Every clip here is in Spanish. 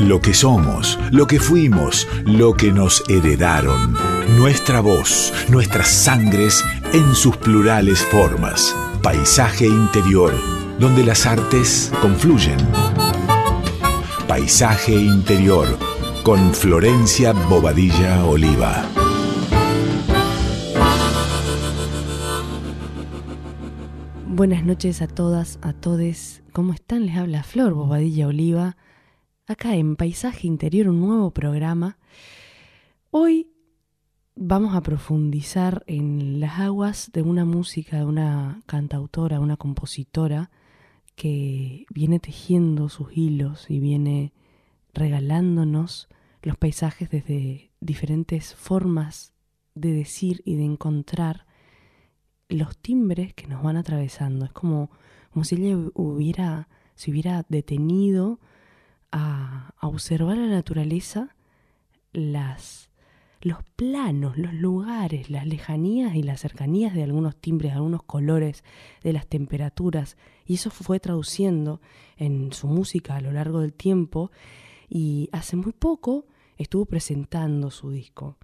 Lo que somos, lo que fuimos, lo que nos heredaron. Nuestra voz, nuestras sangres en sus plurales formas. Paisaje interior, donde las artes confluyen. Paisaje interior, con Florencia Bobadilla Oliva. Buenas noches a todas, a todes. ¿Cómo están? Les habla Flor Bobadilla Oliva. Acá en Paisaje Interior, un nuevo programa. Hoy vamos a profundizar en las aguas de una música, de una cantautora, una compositora que viene tejiendo sus hilos y viene regalándonos los paisajes desde diferentes formas de decir y de encontrar los timbres que nos van atravesando. Es como, como si ella hubiera, se hubiera detenido a, observar la naturaleza, las, los planos, los lugares, las lejanías y las cercanías de algunos timbres, algunos colores, de las temperaturas. Y eso fue traduciendo en su música a lo largo del tiempo. Y hace muy poco estuvo presentando su disco.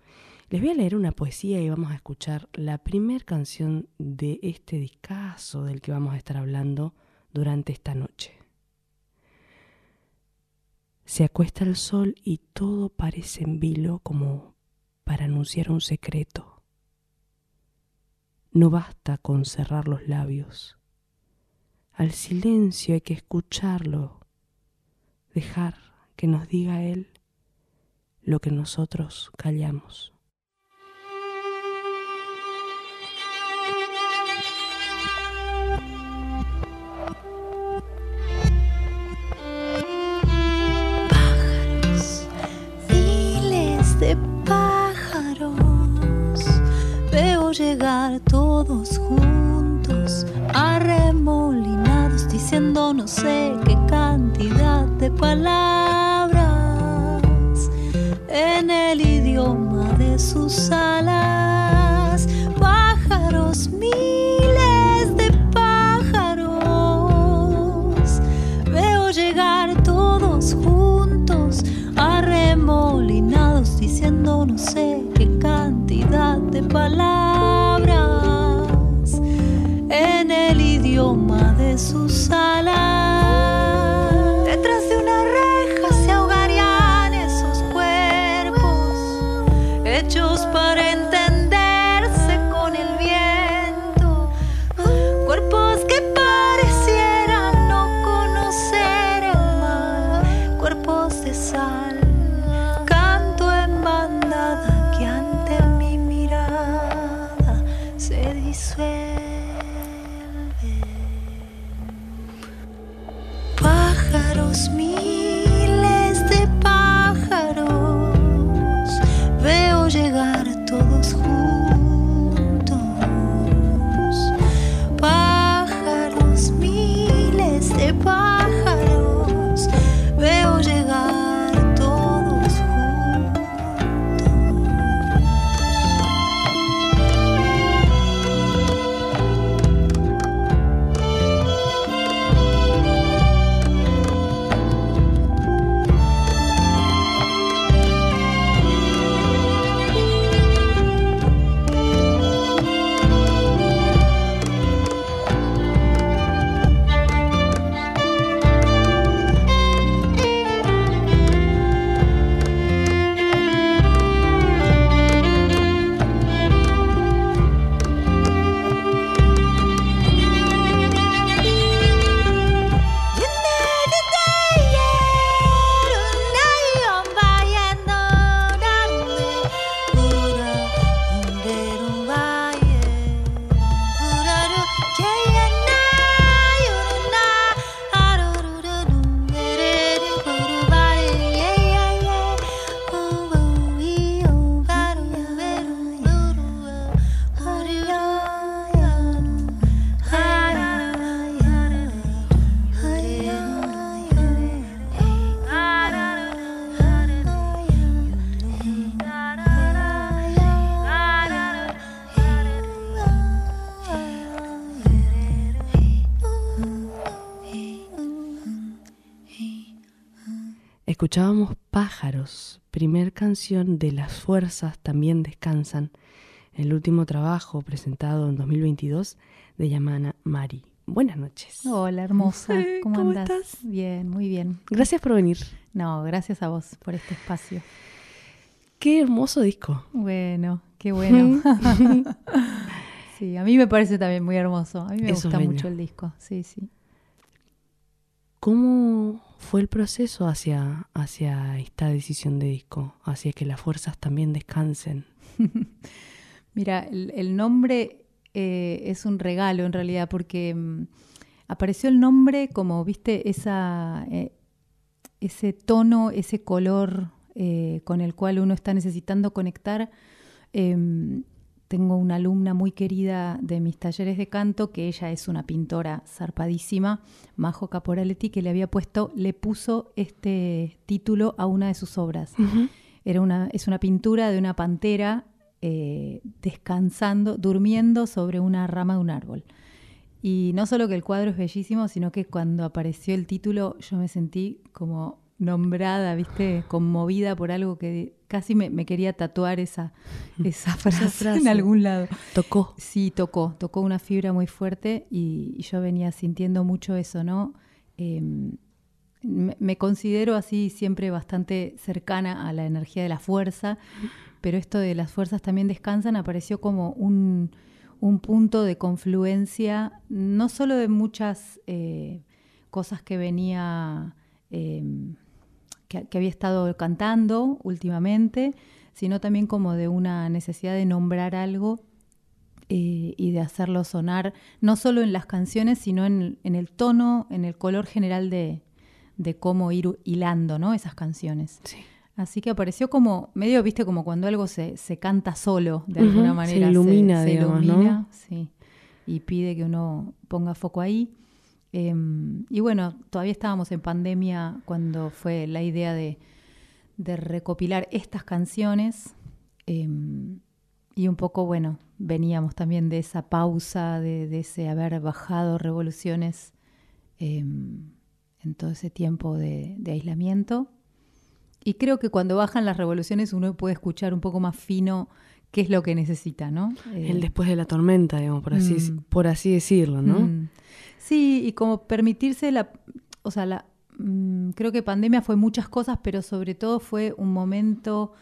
Les voy a leer una poesía y vamos a escuchar la primera canción de este discazo del que vamos a estar hablando durante esta noche. Se acuesta el sol y todo parece en vilo como para anunciar un secreto. No basta con cerrar los labios. Al silencio hay que escucharlo, dejar que nos diga él lo que nosotros callamos. Llegar todos juntos, arremolinados, diciendo no sé qué cantidad de palabras en el idioma de sus alas. Pájaros, miles de pájaros, veo llegar todos juntos, arremolinados, diciendo no sé qué cantidad de palabras. Sus Escuchábamos Pájaros, primer canción de Las Fuerzas también descansan, el último trabajo presentado en 2022 de Yamana Mari. Buenas noches. Hola, hermosa. ¿Cómo, ¿Cómo andas? estás? Bien, muy bien. Gracias por venir. No, gracias a vos por este espacio. Qué hermoso disco. Bueno, qué bueno. sí, a mí me parece también muy hermoso. A mí me Eso gusta mucho el disco. Sí, sí. ¿Cómo fue el proceso hacia, hacia esta decisión de disco? Hacia que las fuerzas también descansen. Mira, el, nombre eh, es un regalo en realidad porque mm, apareció el nombre como, viste, esa, eh, ese tono, ese color eh, con el cual uno está necesitando conectar. Tengo una alumna muy querida de mis talleres de canto, que ella es una pintora zarpadísima, Majo Caporaletti, que le había puesto, le puso este título a una de sus obras. Era una, es una pintura de una pantera eh, descansando, durmiendo sobre una rama de un árbol. Y no solo que el cuadro es bellísimo, sino que cuando apareció el título yo me sentí como nombrada, viste, conmovida por algo que casi me, me quería tatuar esa, esa, frase frase. en algún lado. Tocó. Sí, tocó, tocó una fibra muy fuerte y, y yo venía sintiendo mucho eso, ¿no? Eh, me, me considero así siempre bastante cercana a la energía de la fuerza, pero esto de las fuerzas también descansan apareció como un, un punto de confluencia, no solo de muchas eh, cosas que venía, eh, que, que había estado cantando últimamente, sino también como de una necesidad de nombrar algo eh, y de hacerlo sonar, no solo en las canciones, sino en, en el tono, en el color general de, de cómo ir hilando ¿no? esas canciones. Sí. Así que apareció como, medio, viste, como cuando algo se, se canta solo, de alguna Ujú, se manera. ilumina, digamos, ¿no? ilumina, sí, y pide que uno ponga foco ahí. Eh, y bueno, todavía estábamos en pandemia cuando fue la idea de, de recopilar estas canciones. eh, y un poco, bueno, veníamos también de esa pausa, de, ese haber bajado revoluciones eh, en todo ese tiempo de aislamiento. Y creo que cuando bajan las revoluciones uno puede escuchar un poco más fino qué es lo que necesita, ¿no? Eh, El después de la tormenta, digamos, por así, Mm. por así decirlo, ¿no? Mm. Sí, y como permitirse la, o sea, la, mm, creo que pandemia fue muchas cosas, pero sobre todo fue un momento,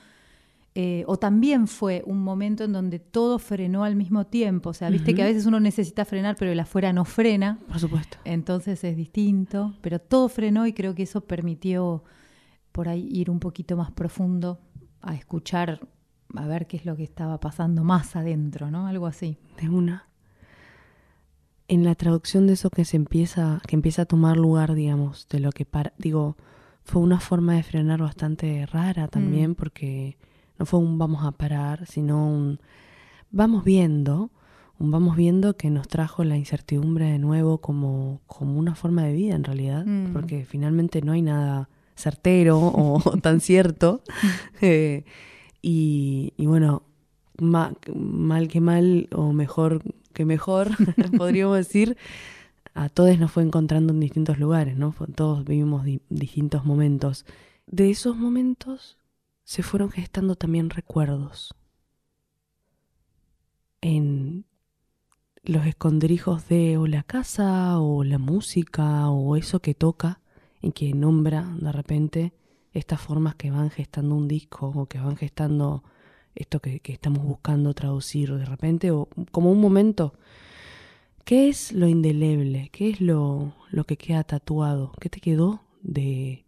eh, o también fue un momento en donde todo frenó al mismo tiempo. O sea, viste que a veces uno necesita frenar, pero el afuera no frena, Por supuesto. entonces es distinto, pero todo frenó y creo que eso permitió por ahí ir un poquito más profundo a escuchar, a ver qué es lo que estaba pasando más adentro, ¿no? Algo así. De una. En la traducción de eso que se empieza, que empieza a tomar lugar, digamos, de lo que para, digo, fue una forma de frenar bastante rara también, Mm. porque no fue un vamos a parar, sino un vamos viendo, un vamos viendo que nos trajo la incertidumbre de nuevo como, como una forma de vida en realidad, Mm. porque finalmente no hay nada certero o tan cierto. Eh, y, bueno, ma- mal que mal, o mejor que mejor, podríamos decir, a todos nos fue encontrando en distintos lugares, ¿no? Todos vivimos di- distintos momentos. De esos momentos se fueron gestando también recuerdos. En los escondrijos de o la casa o la música o eso que toca y que nombra de repente estas formas que van gestando un disco o que van gestando esto que, estamos buscando traducir de repente o como un momento. ¿Qué es lo indeleble? ¿Qué es lo, lo que queda tatuado? ¿Qué te quedó de...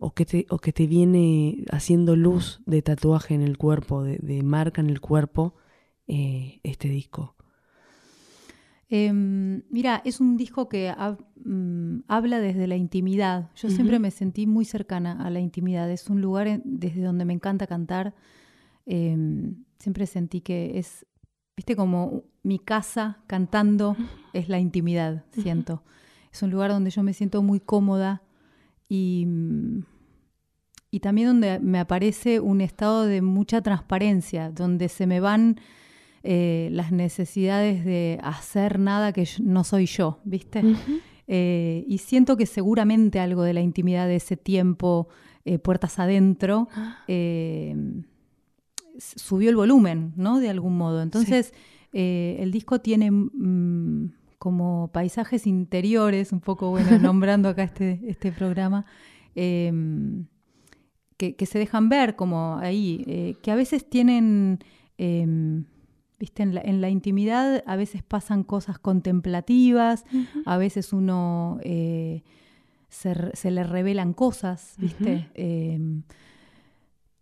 o que te, o te viene haciendo luz de tatuaje en el cuerpo, de, de marca en el cuerpo eh, este disco? Eh, mira, es un disco que mm, habla desde la intimidad. Yo siempre me sentí muy cercana a la intimidad. Es un lugar en- desde donde me encanta cantar. Eh, siempre sentí que es, viste, como mi casa cantando es la intimidad, siento. Es un lugar donde yo me siento muy cómoda y, mm, y también donde me aparece un estado de mucha transparencia, donde se me van eh, las necesidades de hacer nada que yo- no soy yo, ¿viste? Eh, y siento que seguramente algo de la intimidad de ese tiempo, eh, puertas adentro, Ah. subió el volumen, ¿no? De algún modo. Entonces, el disco tiene mm, como paisajes interiores, un poco, bueno, nombrando acá este, este programa, eh, que, que se dejan ver como ahí, eh, que a veces tienen, eh, viste, en la, en la intimidad a veces pasan cosas contemplativas, a veces uno eh, se, le revelan cosas, viste. Eh,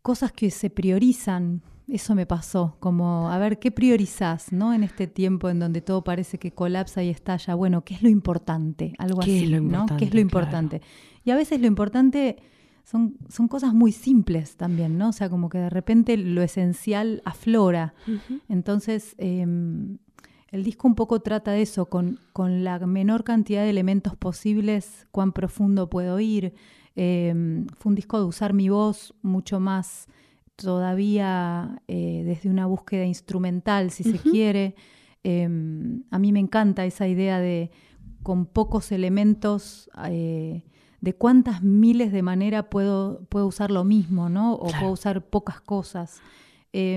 cosas que se priorizan. Eso me pasó, como a ver qué priorizás, ¿no? En este tiempo en donde todo parece que colapsa y estalla. Bueno, ¿qué es lo importante? Algo ¿Qué así, es lo ¿no? ¿Qué es importante? lo Claro. importante? Y a veces lo importante son, son cosas muy simples también, ¿no? O sea, como que de repente lo esencial aflora. Entonces, eh, el disco un poco trata de eso, con, con la menor cantidad de elementos posibles, cuán profundo puedo ir. Eh, fue un disco de usar mi voz mucho más todavía eh, desde una búsqueda instrumental, si se quiere. Eh, a mí me encanta esa idea de con pocos elementos, eh, de cuántas miles de maneras puedo, puedo usar lo mismo, ¿no? O Claro. puedo usar pocas cosas. Eh,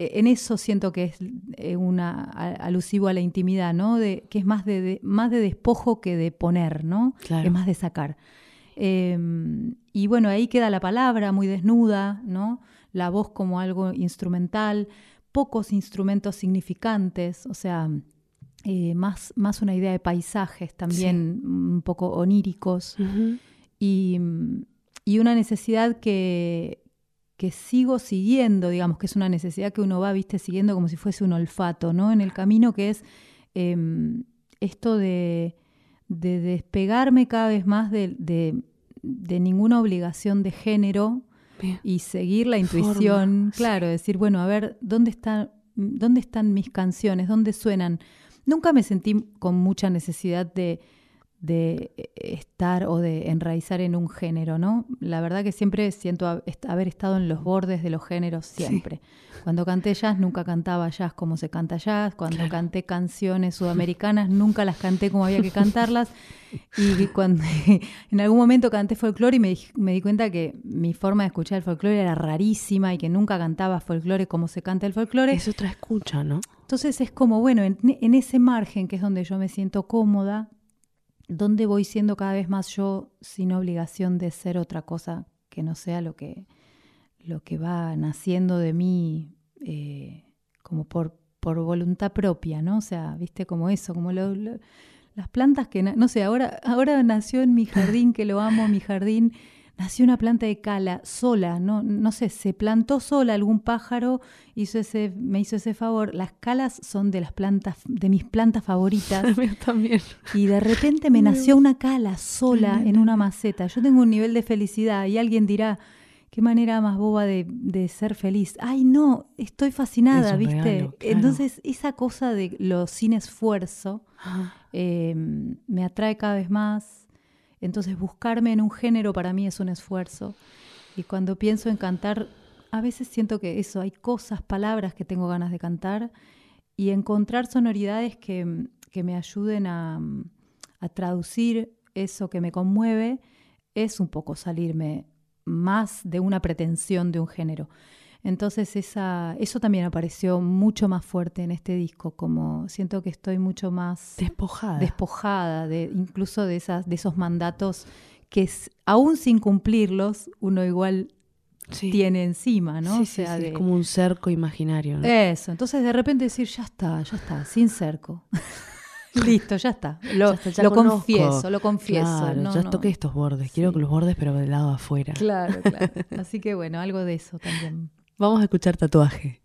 en eso siento que es eh, una alusivo a la intimidad, ¿no? De, que es más de, de- más de despojo que de poner, ¿no? Claro. Es más de sacar. Eh, y bueno, ahí queda la palabra muy desnuda, ¿no? La voz como algo instrumental, pocos instrumentos significantes, o sea, eh, más, más una idea de paisajes también un poco oníricos y, y una necesidad que, que sigo siguiendo, digamos, que es una necesidad que uno va, viste, siguiendo como si fuese un olfato, ¿no? En el camino que es em, esto de, de despegarme cada vez más de, de- de ninguna obligación de género Bien. y seguir la intuición, claro, decir, bueno, a ver, ¿dónde están, ¿dónde están mis canciones? ¿Dónde suenan? Nunca me sentí con mucha necesidad de, de estar o de enraizar en un género, ¿no? La verdad que siempre siento haber estado en los bordes de los géneros, siempre. Cuando canté jazz, nunca cantaba jazz como se canta jazz. Cuando Claro. canté canciones sudamericanas, nunca las canté como había que cantarlas. Y cuando en algún momento canté folclore y me, di- me di cuenta que mi forma de escuchar el folclore era rarísima y que nunca cantaba folclore como se canta el folclore. Es otra escucha, ¿no? Entonces es como, bueno, en, en ese margen que es donde yo me siento cómoda, donde voy siendo cada vez más yo sin obligación de ser otra cosa que no sea lo que, lo que va naciendo de mí eh, como por, por voluntad propia, ¿no? O sea, viste como eso, como lo- las plantas que, no sé, ahora, ahora nació en mi jardín, que lo amo, mi jardín, nació una planta de cala sola, no, no sé, se plantó sola algún pájaro, hizo ese, me hizo ese favor. Las calas son de las plantas, de mis plantas favoritas. También. Y de repente me nació una cala sola en una maceta. Yo tengo un nivel de felicidad y alguien dirá, qué manera más boba de, de ser feliz. Ay, no, estoy fascinada, Es ¿viste? regalo, claro. Entonces, esa cosa de lo sin esfuerzo Ah, eh, me atrae cada vez más. Entonces, buscarme en un género para mí es un esfuerzo. Y cuando pienso en cantar, a veces siento que eso, hay cosas, palabras que tengo ganas de cantar y encontrar sonoridades que, que me ayuden a, a traducir eso que me conmueve es un poco salirme más de una pretensión de un género. Entonces esa, eso también apareció mucho más fuerte en este disco, como siento que estoy mucho más despojada. despojada de incluso de esas de esos mandatos que es- aún sin cumplirlos uno igual Sí. tiene encima, ¿no? Sí, O sea, sí, de- Es como un cerco imaginario. ¿no? eso, entonces de repente decir, ya está, ya está, sin cerco. Listo, ya está. Lo, Ya está, ya lo conozco. confieso, lo confieso. Claro, no, ya no. toqué estos bordes. Quiero que los bordes, pero del lado afuera. Claro, claro. Así que bueno, algo de eso también. Vamos a escuchar tatuaje.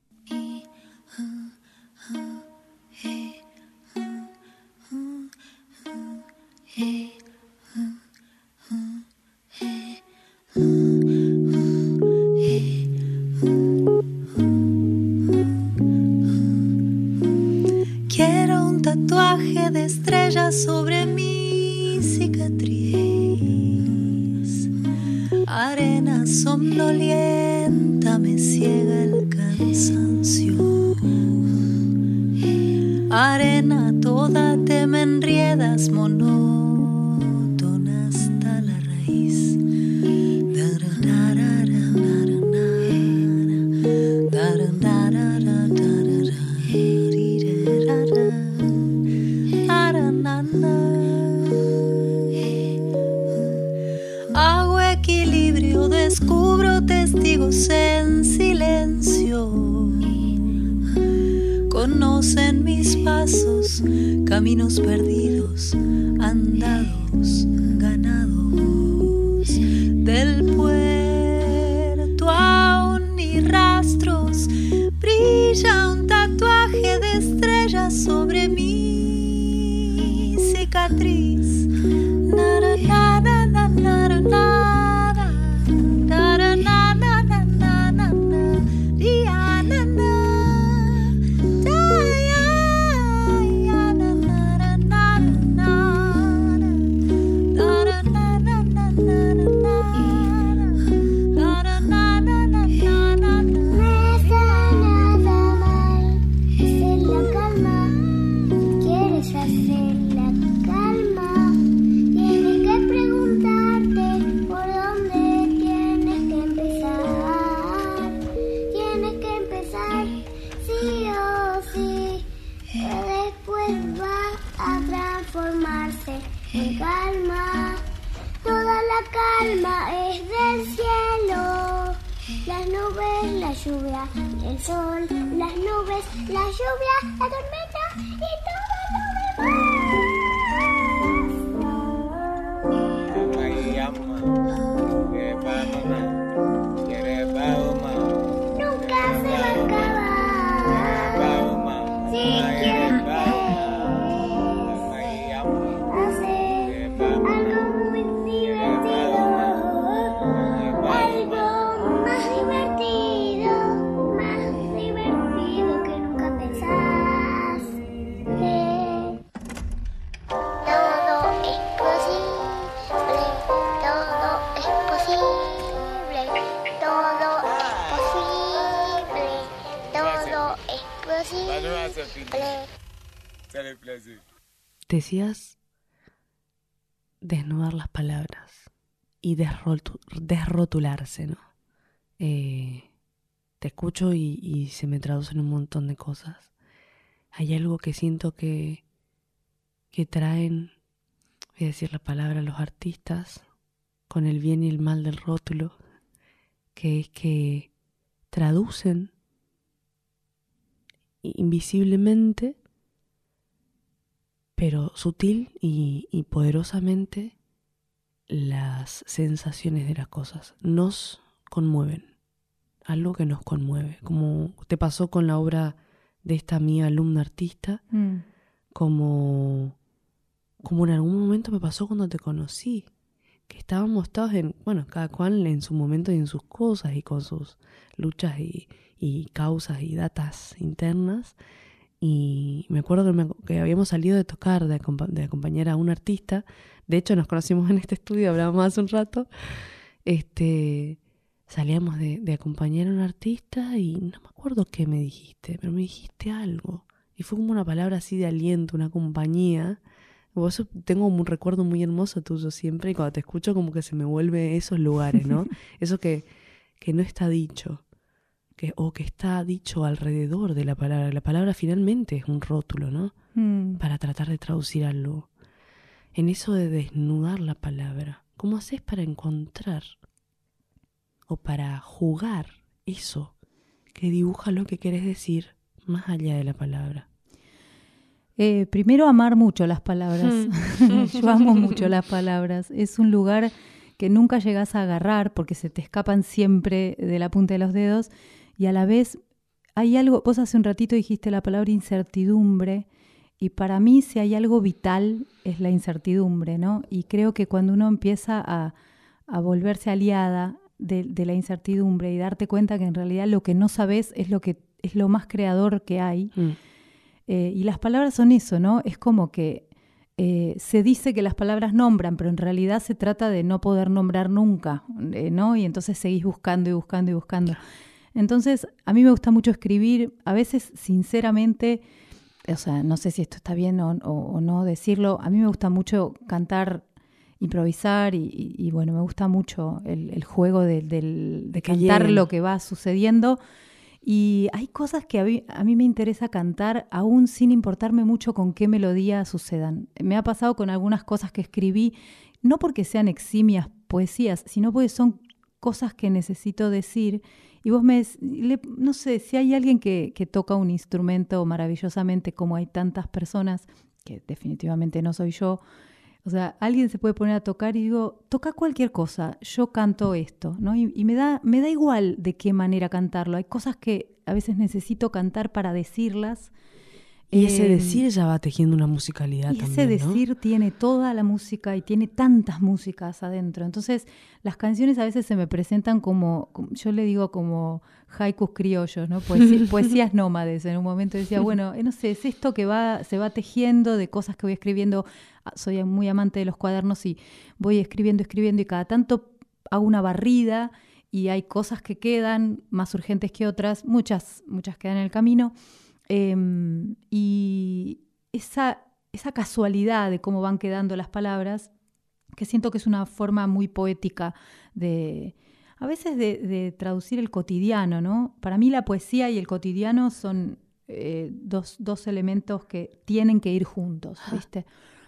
Quiero un tatuaje de estrellas sobre mi cicatriz. Arena somnolienta me enriedas monótona caminos perdidos, y desrotu- desrotularse, ¿no? Eh, te escucho y, se me traducen un montón de cosas. Hay algo que siento que, que traen, voy a decir la palabra, los artistas con el bien y el mal del rótulo, que es que traducen invisiblemente pero sutil y poderosamente las sensaciones de las cosas nos conmueven, algo que nos conmueve, como te pasó con la obra de esta mía alumna artista, Mm. como, como en algún momento me pasó cuando te conocí, que estábamos todos en, bueno, cada cual en su momento y en sus cosas y con sus luchas y, y causas y datas internas, y me acuerdo que, me- que habíamos salido de tocar, de, acompa- de acompañar a un artista. De hecho, nos conocimos en este estudio, hablábamos hace un rato. Este, salíamos de, de acompañar a un artista y no me acuerdo qué me dijiste, pero me dijiste algo. Y fue como una palabra así de aliento, una compañía. Vos tengo un recuerdo muy hermoso tuyo siempre y cuando te escucho como que se me vuelve esos lugares, ¿no? Eso que, que no está dicho que, o que está dicho alrededor de la palabra. La palabra finalmente es un rótulo, ¿no? Mm. Para tratar de traducir algo. En eso de desnudar la palabra, ¿cómo haces para encontrar o para jugar eso que dibuja lo que querés decir más allá de la palabra? Eh, primero, amar mucho las palabras. Yo amo mucho las palabras. Es un lugar que nunca llegas a agarrar porque se te escapan siempre de la punta de los dedos y a la vez hay algo, vos hace un ratito dijiste la palabra incertidumbre y para mí si hay algo vital es la incertidumbre, ¿no? Y creo que cuando uno empieza a, a volverse aliada de, de la incertidumbre y darte cuenta que en realidad lo que no sabes es lo que es lo más creador que hay, Mm, eh, y las palabras son eso, ¿no? Es como que eh, se dice que las palabras nombran, pero en realidad se trata de no poder nombrar nunca, eh, ¿no? Y entonces seguís buscando y buscando y buscando. Entonces, a mí me gusta mucho escribir, a veces, sinceramente, o sea, no sé si esto está bien o, o- o no decirlo, a mí me gusta mucho cantar, improvisar y, y- y, bueno, me gusta mucho el, el juego de, del- de cantar lo que va sucediendo. Y hay cosas que a mí, a mí me interesa cantar aún sin importarme mucho con qué melodía sucedan. Me ha pasado con algunas cosas que escribí, no porque sean eximias poesías, sino porque son cosas que necesito decir. Y vos me, no sé, si hay alguien que, que toca un instrumento maravillosamente como hay tantas personas, que definitivamente no soy yo, o sea, alguien se puede poner a tocar y digo, toca cualquier cosa, yo canto esto, ¿no? Y, y me, da, me da igual de qué manera cantarlo. Hay cosas que a veces necesito cantar para decirlas. Y ese Eh, decir ya va tejiendo una musicalidad y también. ese ¿no? decir tiene toda la música y tiene tantas músicas adentro. Entonces, las canciones a veces se me presentan como, yo le digo como haikus criollos, ¿no? Poesí- poesías nómades. En un momento decía, bueno, eh, no sé, es esto que va, se va tejiendo de cosas que voy escribiendo. Ah, Soy muy amante de los cuadernos y voy escribiendo, escribiendo y cada tanto hago una barrida y hay cosas que quedan más urgentes que otras, muchas, muchas quedan en el camino. Em, y esa, esa casualidad de cómo van quedando las palabras, que siento que es una forma muy poética de, a veces de, de traducir el cotidiano, ¿no? Para mí la poesía y el cotidiano son eh, dos, dos elementos que tienen que ir juntos, ¿viste?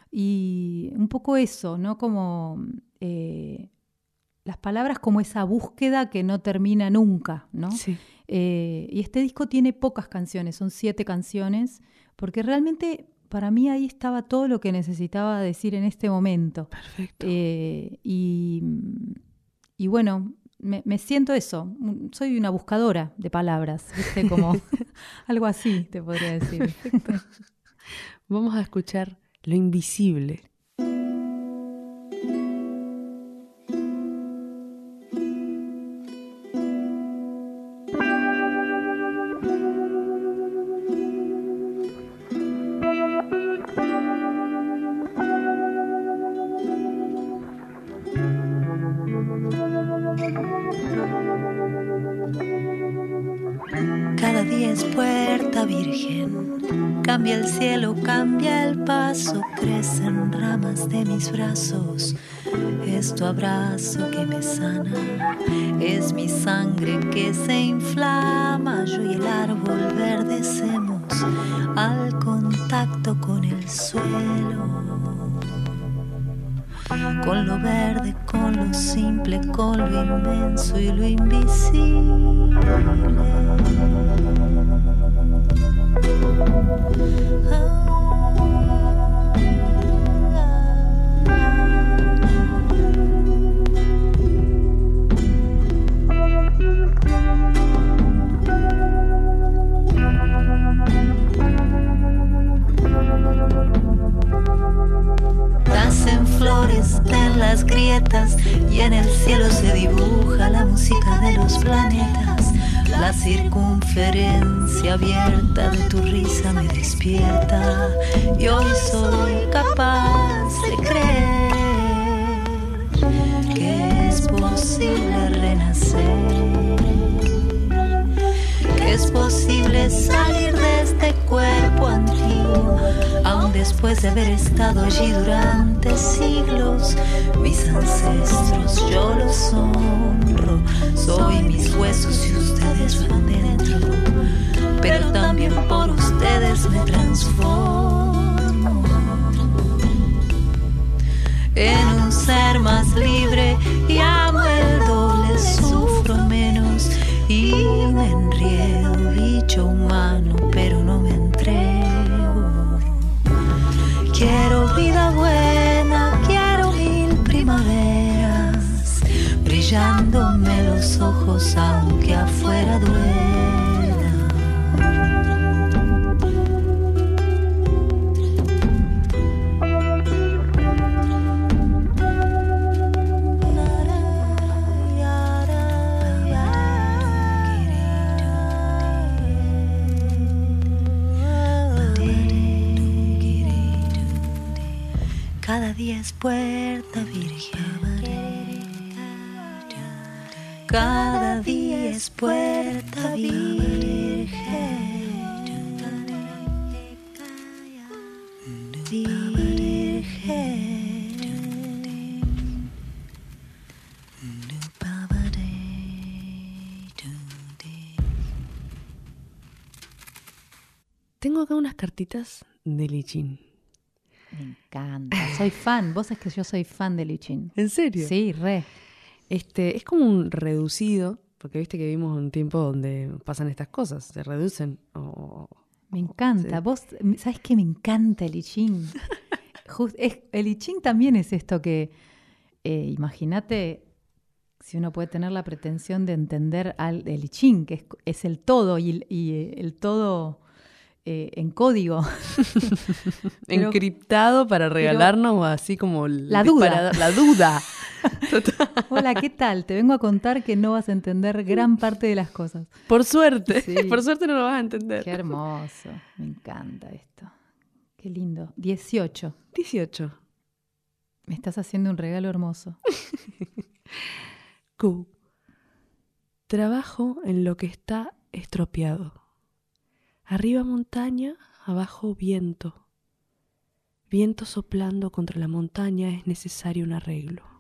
Y un poco eso, ¿no? Como eh, las palabras como esa búsqueda que no termina nunca, ¿no? Sí. Eh, y este disco tiene pocas canciones, son siete canciones, porque realmente para mí ahí estaba todo lo que necesitaba decir en este momento. Perfecto. Eh, y, y bueno, me, me siento eso, soy una buscadora de palabras, ¿viste? Como algo así, te podría decir. Vamos a escuchar Lo Invisible. Cambia el paso, crecen ramas de mis brazos. Es tu abrazo que me sana, es mi sangre que se inflama. Yo y el árbol verdecemos al contacto con el suelo con lo verde, con lo simple, con lo inmenso y lo invisible. La circunferencia abierta de tu risa me despierta y hoy soy capaz de creer que es posible renacer que es posible salir de este cuerpo antiguo, aun después de haber estado allí durante siglos. Mis ancestros, yo los honro, soy mis huesos y ustedes dentro, pero también por ustedes me transformo en un ser más libre y amo el doble, sufro menos y me enriedo, bicho humano, pero no me entrego. Quiero vida buena, quiero mil primaveras, brillándome ojos aunque afuera duela. Cada día es puerta virgen. Cada día es puerta virgen. Tengo acá unas cartitas de Lichín. Me encanta, soy fan. Vos es que yo soy fan de Lichín. ¿En serio? Sí, re. Este, es como un reducido, porque viste que vivimos un tiempo donde pasan estas cosas, se reducen. Me encanta. Sí. Vos, ¿sabes qué? Me encanta el I Ching. Just- es- el I Ching también es esto que, eh, imagínate, si uno puede tener la pretensión de entender al, el I Ching, que es, es el todo y, el- y, eh, el todo eh, en código. Pero- encriptado para regalarnos así como el La duda. disparador- La duda. Hola, ¿qué tal? Te vengo a contar que no vas a entender gran parte de las cosas. Por suerte. Sí. Por suerte no lo vas a entender. Qué hermoso. Me encanta esto. Qué lindo. 18. 18. Me estás haciendo un regalo hermoso. Q. Trabajo en lo que está estropeado. Arriba montaña, abajo viento. Viento soplando contra la montaña es necesario un arreglo.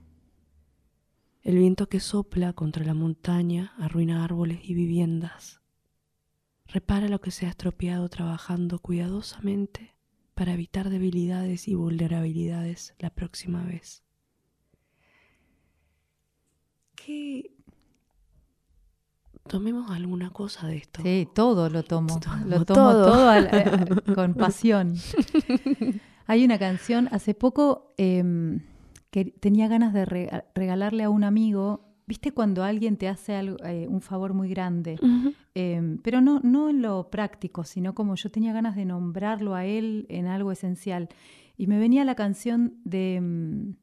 El viento que sopla contra la montaña arruina árboles y viviendas. Repara lo que se ha estropeado trabajando cuidadosamente para evitar debilidades y vulnerabilidades la próxima vez. que tomemos alguna cosa de esto. Sí, todo lo tomo. Lo tomo todo. eh, con pasión. Hay una canción, hace poco em, que tenía ganas de rega- regalarle a un amigo. ¿Viste cuando alguien te hace algo, eh, un favor muy grande? Em, pero no, no en lo práctico, sino como yo tenía ganas de nombrarlo a él en algo esencial. Y me venía la canción de, mm,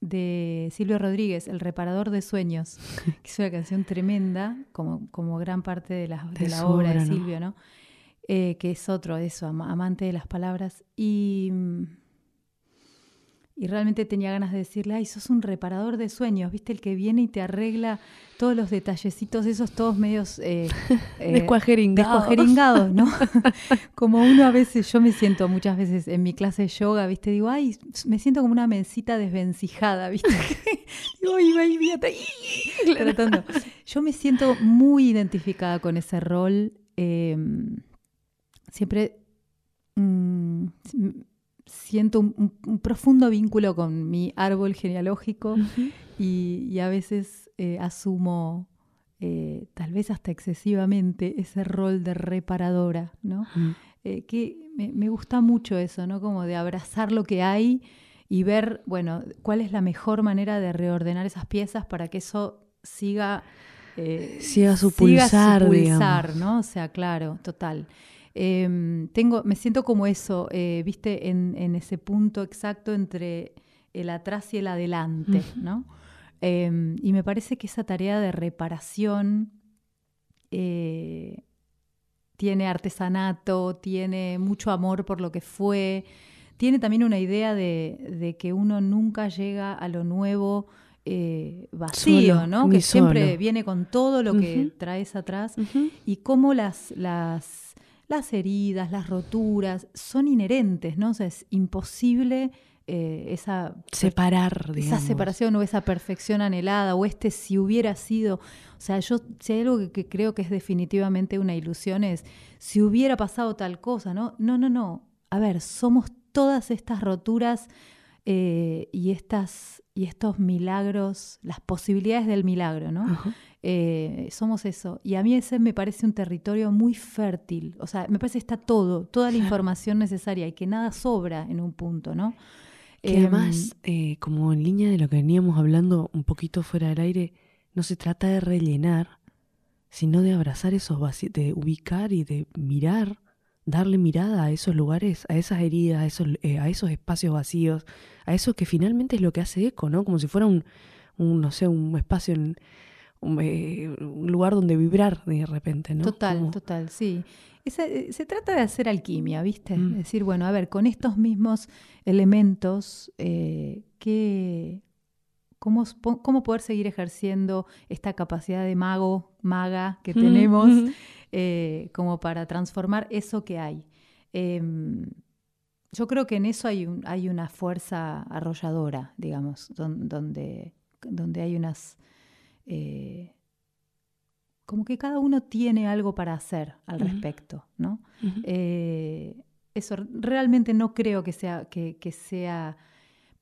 de Silvio Rodríguez, El reparador de sueños, que es una canción tremenda, como, como gran parte de la, de la obra de. Silvio, ¿no? Eh, que es otro, eso, ama- amante de las palabras. Y, mm, y realmente tenía ganas de decirle, ay, sos un reparador de sueños, ¿viste? El que viene y te arregla todos los detallecitos, esos todos medios... eh, eh, Descuajeringados. descuajeringados, ¿no? como uno a veces, yo me siento muchas veces en mi clase de yoga, ¿viste? Digo, ay, me siento como una mesita desvencijada, ¿viste? Digo, ay, ay, fíjate, tratando. Yo me siento muy identificada con ese rol. eh, siempre mm, siento un, un- un profundo vínculo con mi árbol genealógico y, y a veces eh, asumo, eh, tal vez hasta excesivamente, ese rol de reparadora, ¿no? Eh, que me, me gusta mucho eso, ¿no? Como de abrazar lo que hay y ver, bueno, cuál es la mejor manera de reordenar esas piezas para que eso siga... Siga su siga pulsar, su digamos. pulsar, ¿no? O sea, claro, total. Em, tengo, me siento como eso, eh, viste, en, en ese punto exacto entre el atrás y el adelante, ¿no? Em, y me parece que esa tarea de reparación eh, tiene artesanato, tiene mucho amor por lo que fue, tiene también una idea de, de que uno nunca llega a lo nuevo eh, vacío, Solo, ¿no? Que siempre solo. viene con todo lo que Ujú. traes atrás y cómo las, las, las heridas, las roturas son inherentes, ¿no? O sea, es imposible eh, esa Separar, esa digamos. separación o esa perfección anhelada o este si hubiera sido, o sea, yo si hay algo que, que creo que es definitivamente una ilusión es si hubiera pasado tal cosa, ¿no? No, no, no. A ver, somos todas estas roturas eh, y estas y estos milagros, las posibilidades del milagro, ¿no? Eh, somos eso. Y a mí ese me parece un territorio muy fértil. O sea, me parece que está todo, toda la información necesaria y que nada sobra en un punto, ¿no? Que Em, además, eh, como en línea de lo que veníamos hablando un poquito fuera del aire, no se trata de rellenar, sino de abrazar esos vacíos, de ubicar y de mirar, darle mirada a esos lugares, a esas heridas, a esos, eh, a esos espacios vacíos, a eso que finalmente es lo que hace eco, ¿no? Como si fuera un, un no sé, un espacio, en, un, eh, un lugar donde vibrar de repente, ¿no? Total, total, sí. Esa- eh, se trata de hacer alquimia, ¿viste? Mm. Es decir, bueno, a ver, con estos mismos elementos, eh, ¿qué- cómo, ¿cómo poder seguir ejerciendo esta capacidad de mago, maga que Ujú, tenemos eh, como para transformar eso que hay? Em, yo creo que en eso hay, un- hay una fuerza arrolladora, digamos, don- donde donde hay unas... eh, como que cada uno tiene algo para hacer al respecto, ¿no? Eh, eso realmente no creo que sea, que, que sea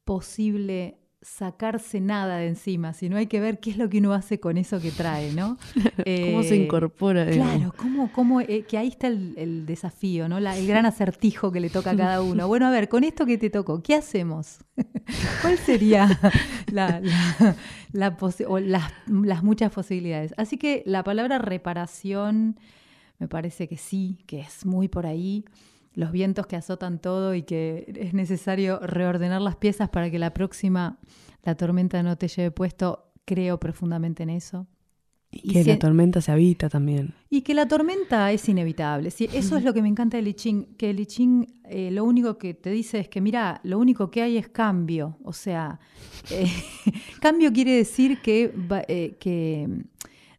posible sacarse nada de encima, sino hay que ver qué es lo que uno hace con eso que trae, ¿no? ¿Cómo se Eh, incorpora? digamos? Claro, cómo, cómo, eh, que ahí está el, el desafío, ¿no? La- el gran acertijo que le toca a cada uno. Bueno, a ver, con esto que te tocó, ¿qué hacemos? ¿Cuál sería la, la- la posi- o las, las muchas posibilidades? Así que la palabra reparación me parece que sí, que es muy por ahí. Los vientos que azotan todo y que es necesario reordenar las piezas para que la próxima, la tormenta no te lleve puesto, creo profundamente en eso. Y que si- la tormenta se habita también. y que la tormenta es inevitable. Sí, eso es lo que me encanta del I Ching, que el I Ching eh, lo único que te dice es que, mira, lo único que hay es cambio. O sea, eh, cambio quiere decir que, eh, que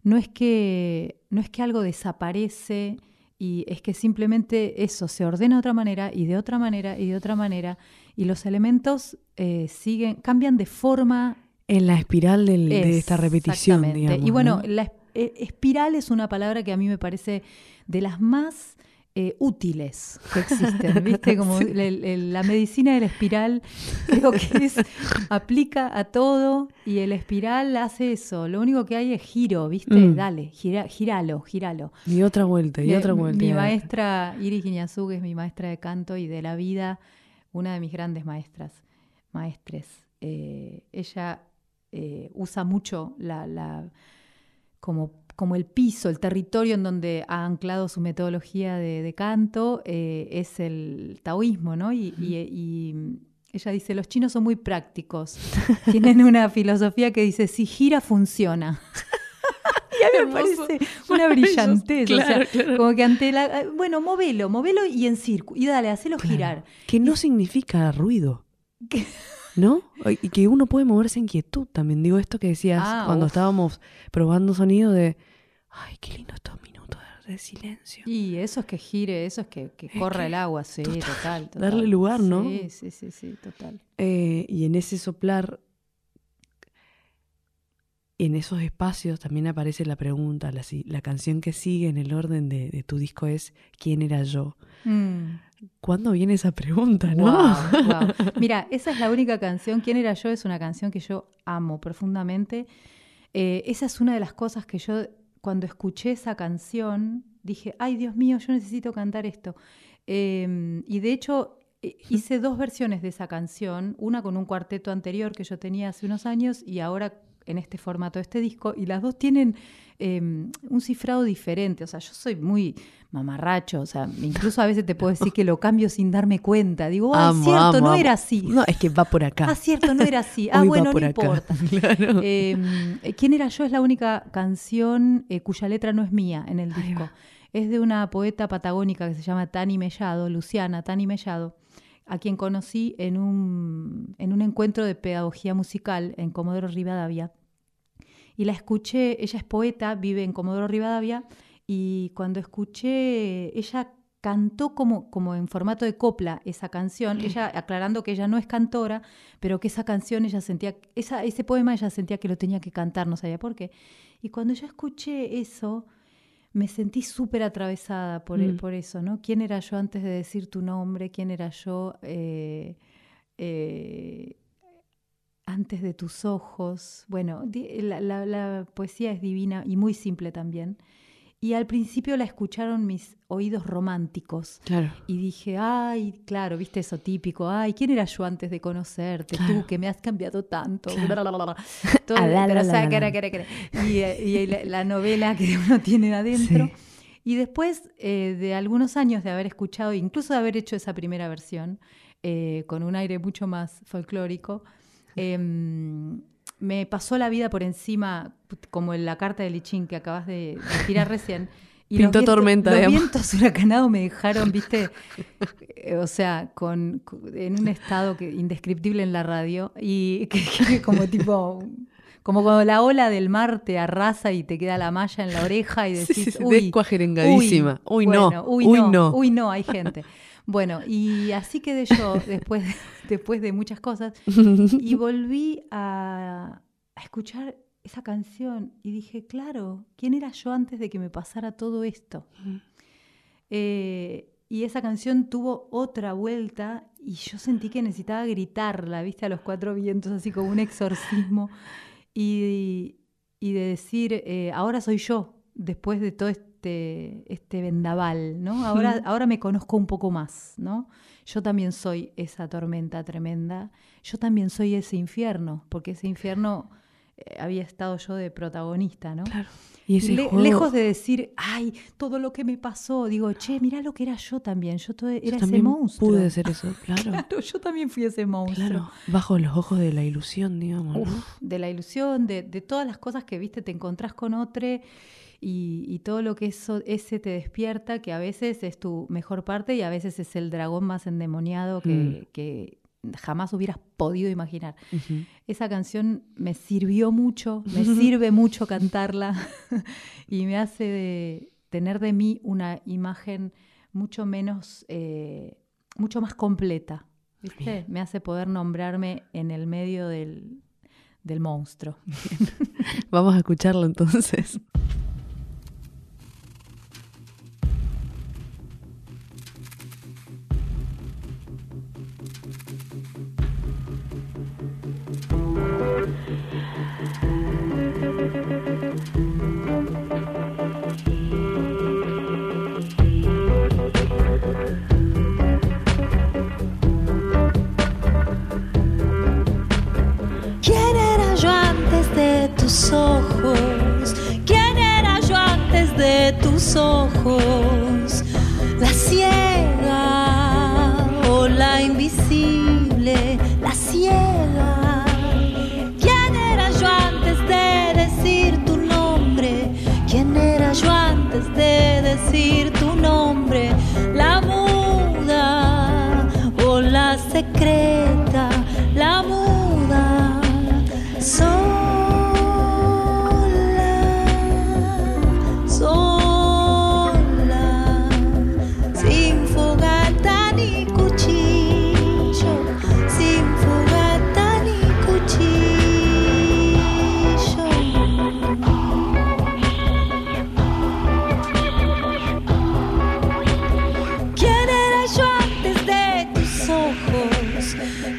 no, es que no es que algo desaparece y es que simplemente eso se ordena de otra manera y de otra manera y de otra manera y los elementos eh, siguen, cambian de forma En la espiral del- de esta repetición, digamos. Y bueno, ¿no? la eh, espiral es una palabra que a mí me parece de las más eh, útiles que existen, ¿viste? Como el- el- la medicina de la espiral creo que es, aplica a todo y el espiral hace eso. Lo único que hay es giro, ¿viste? Mm. Dale, gira, giralo, giralo. Y otra vuelta, y otra vuelta. Mi maestra Iris Guiñazú, que es mi maestra de canto y de la vida, una de mis grandes maestras, maestres. eh, ella eh, usa mucho la, la- como, como el piso, el territorio en donde ha anclado su metodología de, de canto, eh, es el taoísmo, ¿no? Y, y- y ella dice, los chinos son muy prácticos, tienen una filosofía que dice, si gira, funciona. y a mí me parece una brillantez. o sea, claro. como que ante la. eh, Bueno, movelo, movelo y en círculo. Y dale, hacelo Claro. girar. Que no significa ruido. Que- ¿No? Y que uno puede moverse en quietud también. Digo esto que decías Ah, cuando uf. estábamos probando sonido de. Ay, qué lindo estos minutos de, silencio. Y eso es que gire, eso es que, que corra que- el agua, sí, total, total. total. darle lugar, ¿no? Sí, sí, sí, sí, total. Eh, y en ese soplar, en esos espacios también aparece la pregunta, la, la canción que sigue en el orden de, de tu disco es ¿Quién era yo? Mm. ¿Cuándo viene esa pregunta, no? Mira, esa es la única canción. ¿Quién era yo? Es una canción que yo amo profundamente. Eh, esa es una de las cosas que yo, cuando escuché esa canción, dije, ay Dios mío, yo necesito cantar esto. Eh, y de hecho, eh, hice dos versiones de esa canción, una con un cuarteto anterior que yo tenía hace unos años y ahora en este formato de este disco, y las dos tienen eh, un cifrado diferente. O sea, yo soy muy mamarracho, o sea, incluso a veces te puedo decir que lo cambio sin darme cuenta. Digo, ah, Amo, cierto, amo, no amo. era así. No, es que va por acá. Ah, cierto, no era así. Ah, Hoy bueno, no acá. importa. Claro. Eh, ¿Quién era yo? Es la única canción eh, cuya letra no es mía en el disco. Es de una poeta patagónica que se llama Tani Mellado, Luciana Tani Mellado, a quien conocí en un, en un encuentro de pedagogía musical en Comodoro Rivadavia. Y la escuché, ella es poeta, vive en Comodoro Rivadavia, y cuando escuché, ella cantó como, como en formato de copla esa canción, ella aclarando que ella no es cantora, pero que esa canción ella sentía, esa, ese poema ella sentía que lo tenía que cantar, no sabía por qué. Y cuando yo escuché eso, me sentí súper atravesada por, Mm. por eso, ¿no? ¿Quién era yo antes de decir tu nombre? ¿Quién era yo eh, eh, antes de tus ojos? Bueno, la, la- la poesía es divina y muy simple también. Y al principio la escucharon mis oídos románticos. Claro. Y dije, ay, claro, viste eso típico, ay, ¿quién era yo antes de conocerte? Claro. Tú que me has cambiado tanto. Y, la, la novela que uno tiene adentro. Sí. Y después eh, de algunos años de haber escuchado, incluso de haber hecho esa primera versión, eh, con un aire mucho más folclórico, em, me pasó la vida por encima, como en la carta de Lichín que acabas de, de tirar recién. Y Pintó los vientos- tormenta, Los digamos. vientos huracanados me dejaron, viste, eh, o sea, con, en un estado que, indescriptible en la radio y que, que como tipo, como cuando la ola del mar te arrasa y te queda la malla en la oreja y Sí, decís, sí, sí, uy, descuajerengadísima. Uy, no, bueno, uy, uy, no, no. uy, no, hay gente. Bueno, y así quedé yo después de, después de muchas cosas. Y volví a, a escuchar esa canción y dije, claro, ¿quién era yo antes de que me pasara todo esto? Eh, y esa canción tuvo otra vuelta y yo sentí que necesitaba gritarla, viste, a los cuatro vientos, así como un exorcismo, y, y de decir, eh, ahora soy yo, después de todo este, este vendaval, ¿no? Ahora, ahora me conozco un poco más, ¿no? Yo también soy esa tormenta tremenda, yo también soy ese infierno, porque ese infierno eh, había estado yo de protagonista, ¿no? Claro. Y ese Le- juego- Lejos de decir, ay, todo lo que me pasó, digo, che, mirá lo que era yo también, yo to- yo era ese también monstruo. Pude ser eso, claro. Claro, yo también fui ese monstruo. Claro, bajo los ojos de la ilusión, digamos. ¿no? Uf, de la ilusión, de, de todas las cosas que viste, te encontrás con otro y, y todo lo que eso, ese te despierta, que a veces es tu mejor parte y a veces es el dragón más endemoniado que, que jamás hubieras podido imaginar. Esa canción me sirvió mucho, me sirve mucho cantarla y me hace de- tener de mí una imagen mucho menos, eh, mucho más completa. ¿Viste? Me hace poder nombrarme en el medio del, del monstruo. Vamos a escucharlo entonces. Ojos?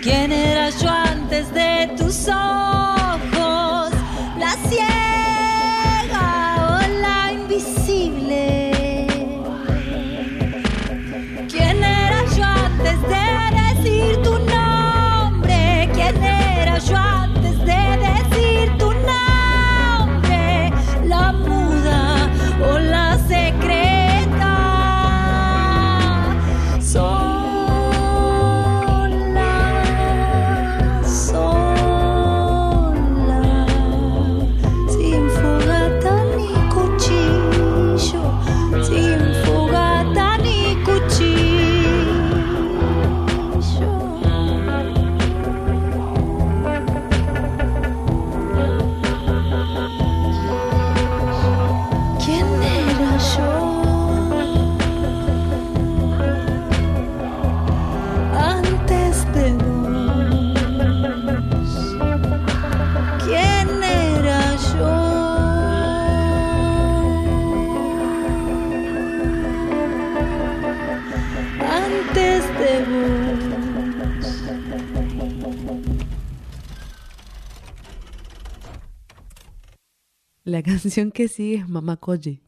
¿Quién era yo antes de tus ojos? La canción que sigue es Mama Koji.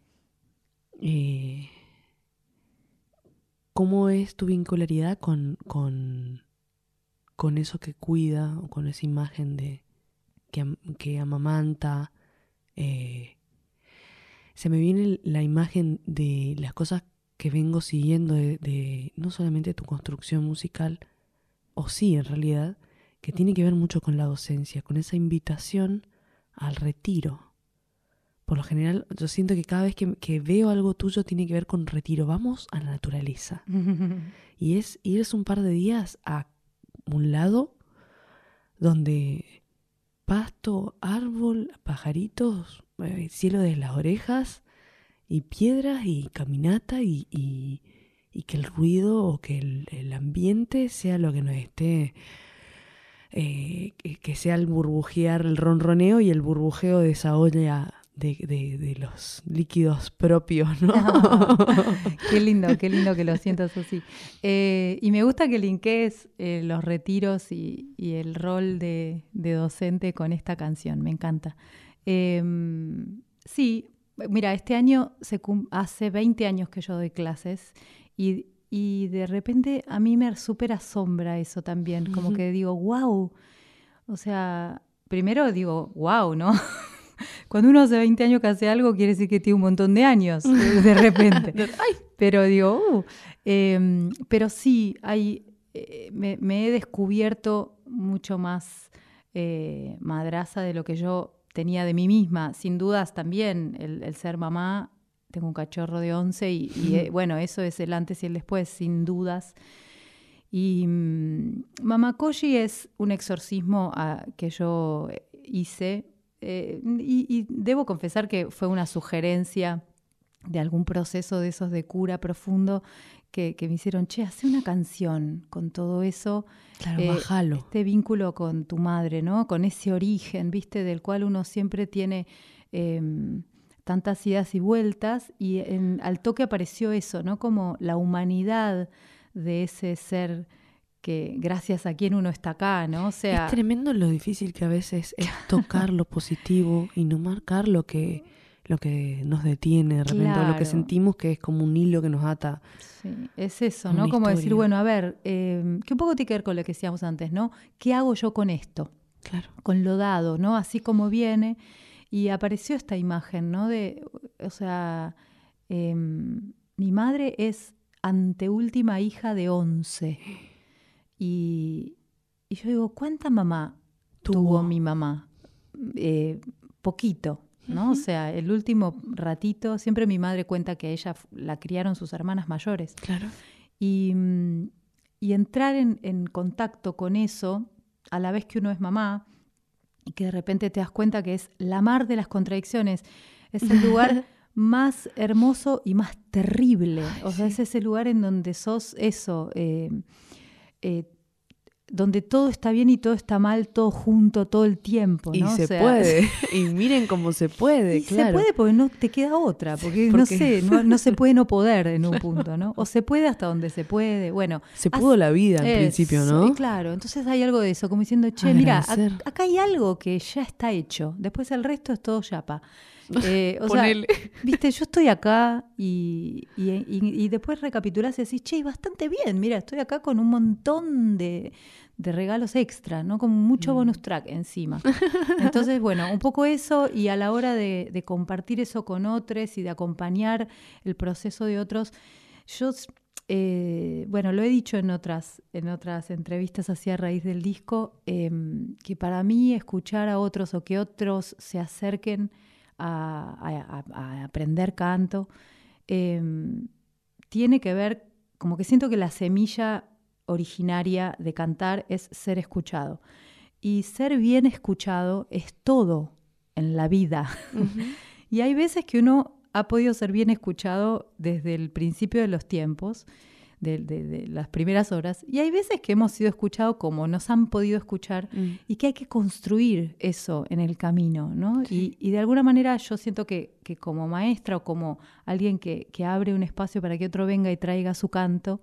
Eh, ¿Cómo es tu vincularidad con, con, con eso que cuida o con esa imagen de que, que amamanta? Eh, se me viene la imagen de las cosas que vengo siguiendo de, de no solamente tu construcción musical, o sí en realidad, que tiene que ver mucho con la docencia, con esa invitación al retiro. Por lo general, yo siento que cada vez que, que veo algo tuyo tiene que ver con retiro. Vamos a la naturaleza. Y es irse un par de días a un lado donde pasto, árbol, pajaritos, eh, cielo de las orejas y piedras y caminata y, y- y que el ruido o que el, el ambiente sea lo que nos esté eh, que sea el burbujear, el ronroneo y el burbujeo de esa olla de, de- de los líquidos propios, ¿no? qué lindo, qué lindo que lo sientas así. Eh, y me gusta que linkees eh, los retiros y, y el rol de, de docente con esta canción, me encanta. Eh, sí, mira, este año se hace 20 años que yo doy clases y, y de repente a mí me súper asombra eso también, como que digo, wow, o sea, primero digo, wow, ¿no? Cuando uno hace 20 años que hace algo, quiere decir que tiene un montón de años, eh, de repente. Pero digo, uh, em, pero sí, hay, eh, me, me he descubierto mucho más eh, madraza de lo que yo tenía de mí misma. Sin dudas también el, el ser mamá, tengo un cachorro de 11 y, y, eh, bueno, eso es el antes y el después, sin dudas. Y mm, Mama Koji es un exorcismo ah, que yo hice eh, y, y debo confesar que fue una sugerencia de algún proceso de esos de cura profundo que, que me hicieron, che, hace una canción con todo eso, Claro, eh, bajalo. este vínculo con tu madre, ¿no? Con ese origen, ¿viste? Del cual uno siempre tiene em, tantas idas y vueltas y en- al toque apareció eso, ¿no? Como la humanidad de ese ser que gracias a quien uno está acá, ¿no? O sea, es tremendo lo difícil que a veces es tocar lo positivo y no marcar lo que, lo que nos detiene de repente, o lo que sentimos que es como un hilo que nos ata. Sí, es eso, ¿no? Como decir, bueno, a ver, eh, que un poco tiene que ver con lo que decíamos antes, ¿no? ¿Qué hago yo con esto? Claro. Con lo dado, ¿no? Así como viene. Y apareció esta imagen, ¿no? De, o sea, em, mi madre es anteúltima hija de 11. Y, y yo digo, ¿cuánta mamá tuvo, Tuvo. mi mamá? Eh, poquito, ¿no? O sea, el último ratito, siempre mi madre cuenta que ella la criaron sus hermanas mayores. Claro. Y, mm, y entrar en, en contacto con eso, a la vez que uno es mamá, y que de repente te das cuenta que es la mar de las contradicciones, es el lugar más hermoso y más terrible. o sea, es ese lugar en donde sos eso, eh, eh, donde todo está bien y todo está mal, todo junto, todo el tiempo. Y se sea, puede. y miren cómo se puede, y claro. se puede porque no te queda otra, porque, no sé, no, no se puede no poder en un punto, ¿no? O se puede hasta donde se puede, bueno. Se pudo la vida al eso, principio, ¿no? claro, entonces hay algo de eso, como diciendo, che, mira, acá hay algo que ya está hecho, después el resto es todo yapa. Eh, o sea, viste, yo estoy acá y, y, y- y después recapitulás y decís, che, bastante bien, mira, estoy acá con un montón de, de regalos extra, ¿no? Con mucho bonus track encima. Entonces, bueno, un poco eso y a la hora de, de compartir eso con otros y de acompañar el proceso de otros, yo, eh, bueno, lo he dicho en otras, en otras entrevistas así a raíz del disco, em, que para mí escuchar a otros o que otros se acerquen a, a- a- a aprender canto, em, tiene que ver, como que siento que la semilla originaria de cantar es ser escuchado. Y ser bien escuchado es todo en la vida. y hay veces que uno ha podido ser bien escuchado desde el principio de los tiempos, de, de- de las primeras horas, y hay veces que hemos sido escuchados como nos han podido escuchar Mm. y que hay que construir eso en el camino, ¿no? Y, y de alguna manera yo siento que, que como maestra o como alguien que, que abre un espacio para que otro venga y traiga su canto,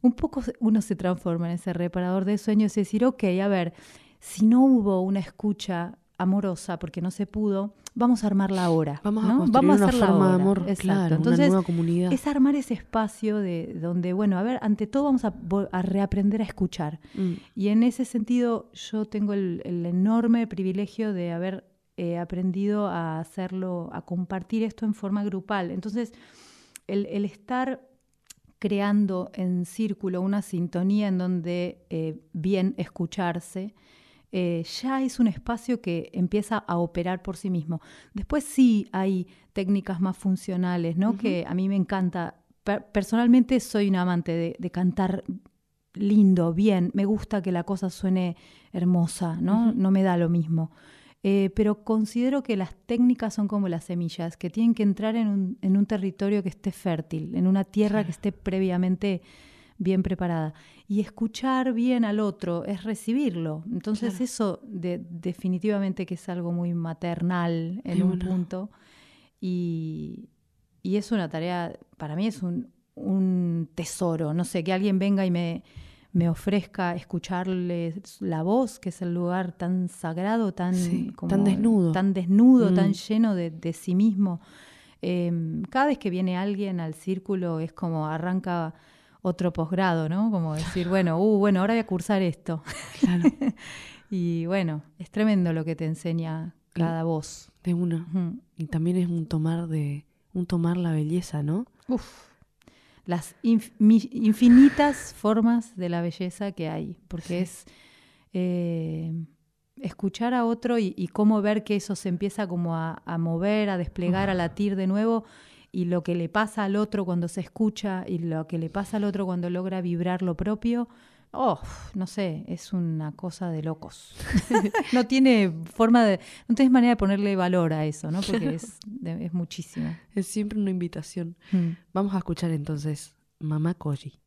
un poco uno se transforma en ese reparador de sueños y decir, ok, a ver, si no hubo una escucha amorosa porque no se pudo, vamos a armarla ahora. Vamos a construir una hacerla forma de amor, Exacto. claro, Entonces, una nueva comunidad. es armar ese espacio de donde, bueno, a ver, ante todo vamos a, a reaprender a escuchar. Mm. Y en ese sentido yo tengo el, el enorme privilegio de haber eh, aprendido a hacerlo, a compartir esto en forma grupal. Entonces, el, el estar creando en círculo una sintonía en donde eh, bien escucharse, eh, ya es un espacio que empieza a operar por sí mismo. Después sí hay técnicas más funcionales, ¿no? Que a mí me encanta. Per- personalmente soy una amante de, de cantar lindo, bien. Me gusta que la cosa suene hermosa, ¿no? No me da lo mismo. Eh, pero considero que las técnicas son como las semillas, que tienen que entrar en un, en un territorio que esté fértil, en una tierra que esté previamente bien preparada. Y escuchar bien al otro es recibirlo. Entonces eso de- definitivamente que es algo muy maternal en Qué un bueno. punto. Y, y es una tarea, para mí es un, un tesoro. No sé, que alguien venga y me, me ofrezca escucharle la voz, que es el lugar tan sagrado, tan, Sí, como- tan desnudo. tan desnudo, Mm. tan lleno de, de sí mismo. Eh, cada vez que viene alguien al círculo es como arranca otro posgrado, ¿no? Como decir, bueno, uh, bueno, ahora voy a cursar esto. Claro, Y bueno, es tremendo lo que te enseña cada voz. de una. Y también es un tomar de, un tomar la belleza, ¿no? Uf. Las inf- infinitas formas de la belleza que hay, porque es eh, escuchar a otro y, y cómo ver que eso se empieza como a, a mover, a desplegar, a latir de nuevo, y lo que le pasa al otro cuando se escucha y lo que le pasa al otro cuando logra vibrar lo propio. Oh, no sé, es una cosa de locos. no tiene forma de, no tienes manera de ponerle valor a eso, ¿no? Porque es, es muchísimo. Es siempre una invitación. Mm. Vamos a escuchar entonces Mamá Koji.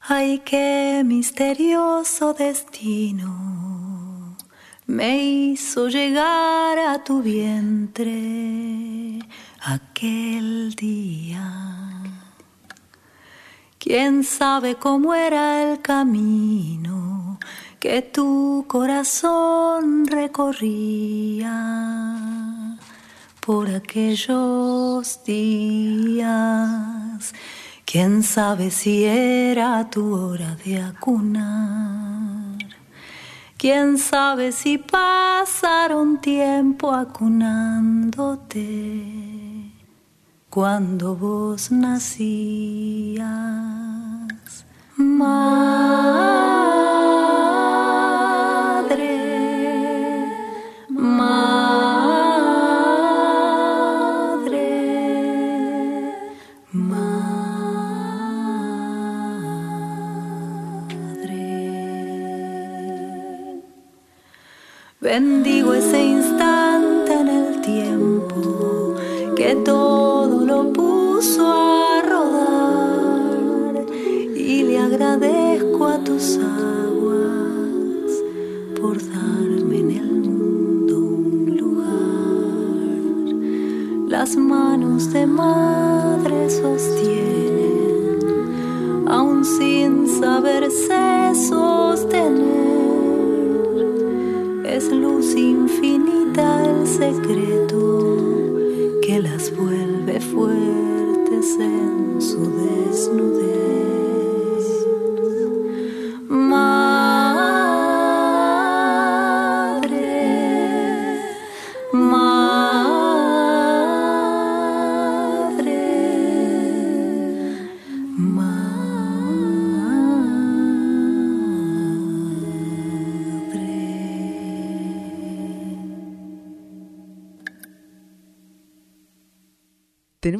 Ay, qué misterioso destino me hizo llegar a tu vientre aquel día. ¿Quién sabe cómo era el camino que tu corazón recorría por aquellos días? ¿Quién sabe si era tu hora de acunar? ¿Quién sabe si pasaron tiempo acunándote cuando vos nacías? Madre, Bendigo ese instante en el tiempo que todo lo puso a rodar y le agradezco a tus aguas por darme en el mundo un lugar. Las manos de madre sostienen, aún sin saberse sostener. Es luz infinita el secreto que las vuelve fuertes en su desnudez.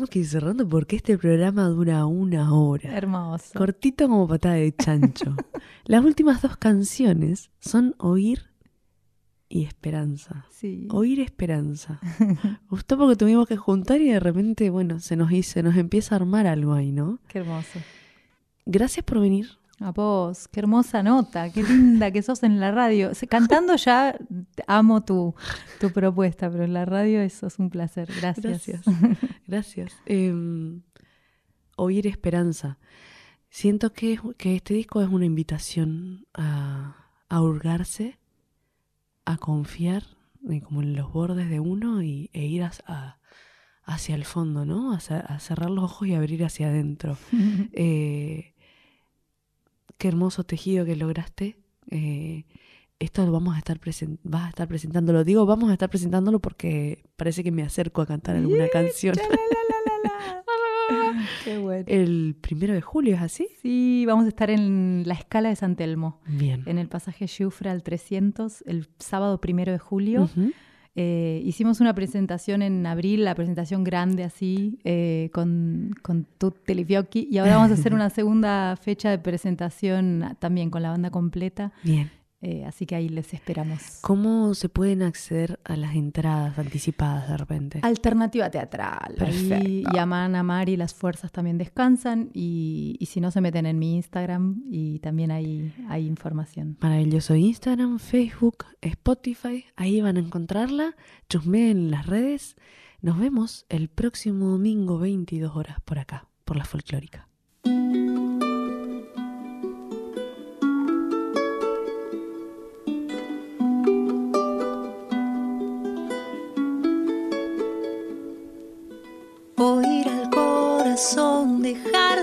Tenemos que ir cerrando porque este programa dura una hora. Hermoso. Cortito como patada de chancho. Las últimas dos canciones son Oír y Esperanza. Sí. Oír Esperanza. Gustó porque tuvimos que juntar y de repente, bueno, se nos, hizo- se nos empieza a armar algo ahí, ¿no? Qué hermoso. Gracias por venir. A vos, qué hermosa nota, qué linda que sos en la radio. Cantando ya amo tu, tu propuesta, pero en la radio eso es un placer. Gracias. Gracias. Gracias. Em, oír Esperanza. Siento que, que este disco es una invitación a, a hurgarse, a confiar en, como en los bordes de uno y, e ir a- hacia el fondo, ¿no? A, cer- a cerrar los ojos y abrir hacia adentro. Eh, qué hermoso tejido que lograste. Eh, esto lo vamos a estar vas a estar presentándolo. Digo, vamos a estar presentándolo porque parece que me acerco a cantar alguna canción. Qué bueno. El primero de julio, ¿es así? Sí, vamos a estar en la escala de San Telmo, Bien. en el pasaje Giufra al 300, el sábado primero de julio. Eh, hicimos una presentación en abril, la presentación grande así, eh, con, con tu Telefioki, y ahora vamos a hacer una segunda fecha de presentación también con la banda completa Bien. Eh, así que ahí les esperamos. ¿Cómo se pueden acceder a las entradas anticipadas de repente? Alternativa teatral. Ahí Perfecto. llaman a Mari, las fuerzas también descansan y, y si no se meten en mi Instagram y también hay, hay información. Maravilloso Instagram, Facebook, Spotify, ahí van a encontrarla. Chusmeen las redes. Nos vemos el próximo domingo 22 horas por acá, por la folclórica.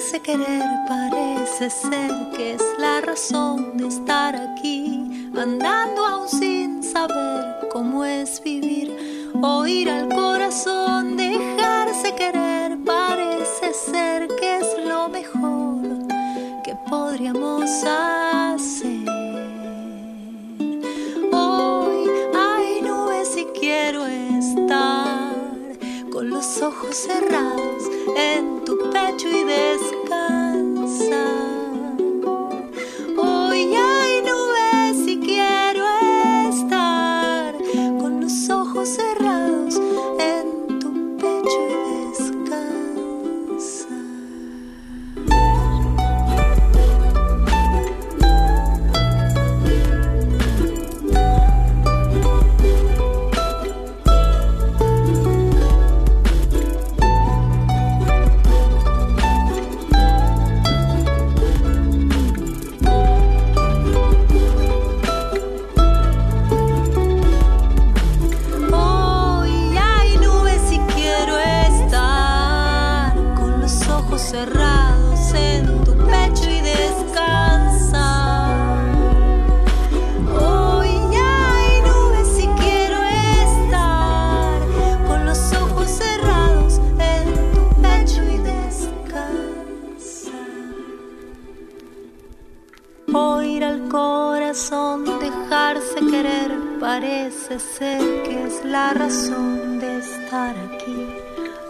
Dejarse querer, parece ser que es la razón de estar aquí, andando aún sin saber cómo es vivir. Oír al corazón, dejarse querer, parece ser que es lo mejor que podríamos hacer. Hoy hay nubes y quiero estar con los ojos cerrados en tu pecho y descansar. Dejarse querer, parece ser que es la razón de estar aquí,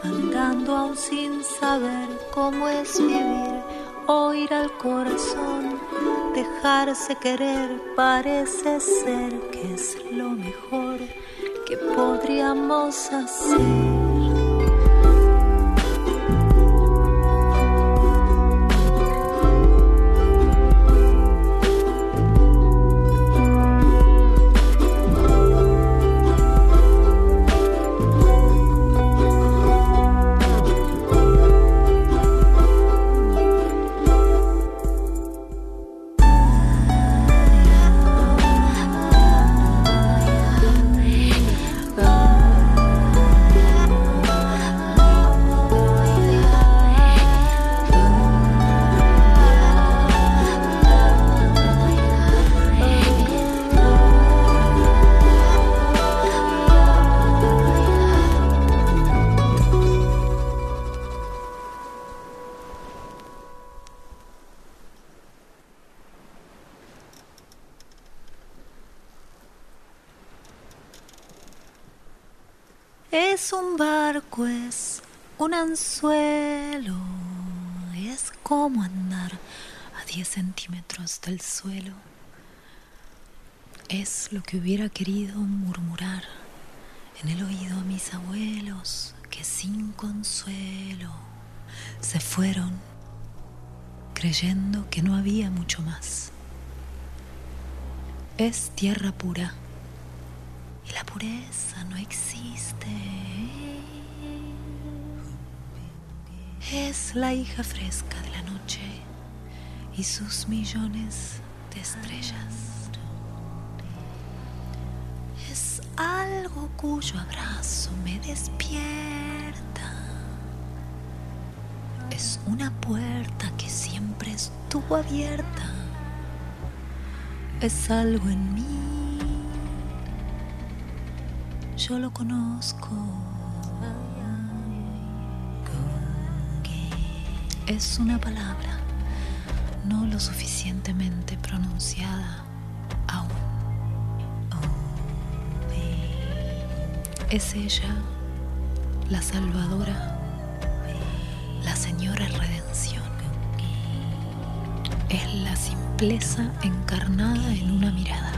andando aún sin saber cómo es vivir. Oír al corazón, dejarse querer, parece ser que es lo mejor que podríamos hacer. Un anzuelo, es como andar a 10 centímetros del suelo. Es lo que hubiera querido murmurar en el oído a mis abuelos que sin consuelo se fueron creyendo que no había mucho más. Es tierra pura y la pureza no existe. Es la hija fresca de la noche y sus millones de estrellas. Es algo cuyo abrazo me despierta. Es una puerta que siempre estuvo abierta. Es algo en mí yo lo conozco. Es una palabra no lo suficientemente pronunciada aún. Es ella, la salvadora, la señora redención. Es la simpleza encarnada en una mirada.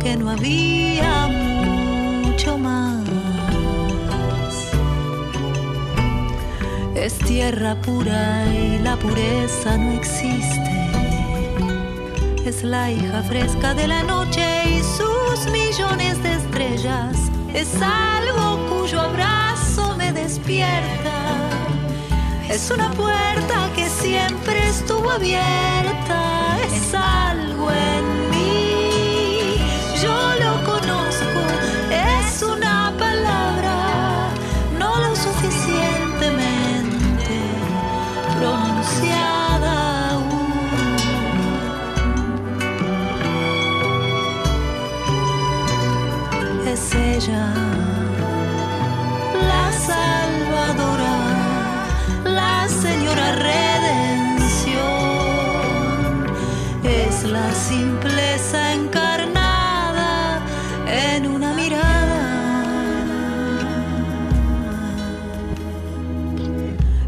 Que no había mucho más. Es tierra pura y la pureza no existe. Es la hija fresca de la noche y sus millones de estrellas. Es algo cuyo abrazo me despierta. Es una puerta que siempre estuvo abierta. Es algo en la salvadora, la señora redención. Es la simpleza encarnada en una mirada.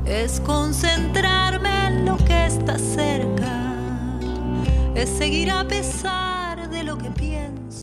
Es concentrarme en lo que está cerca, es seguir a pesar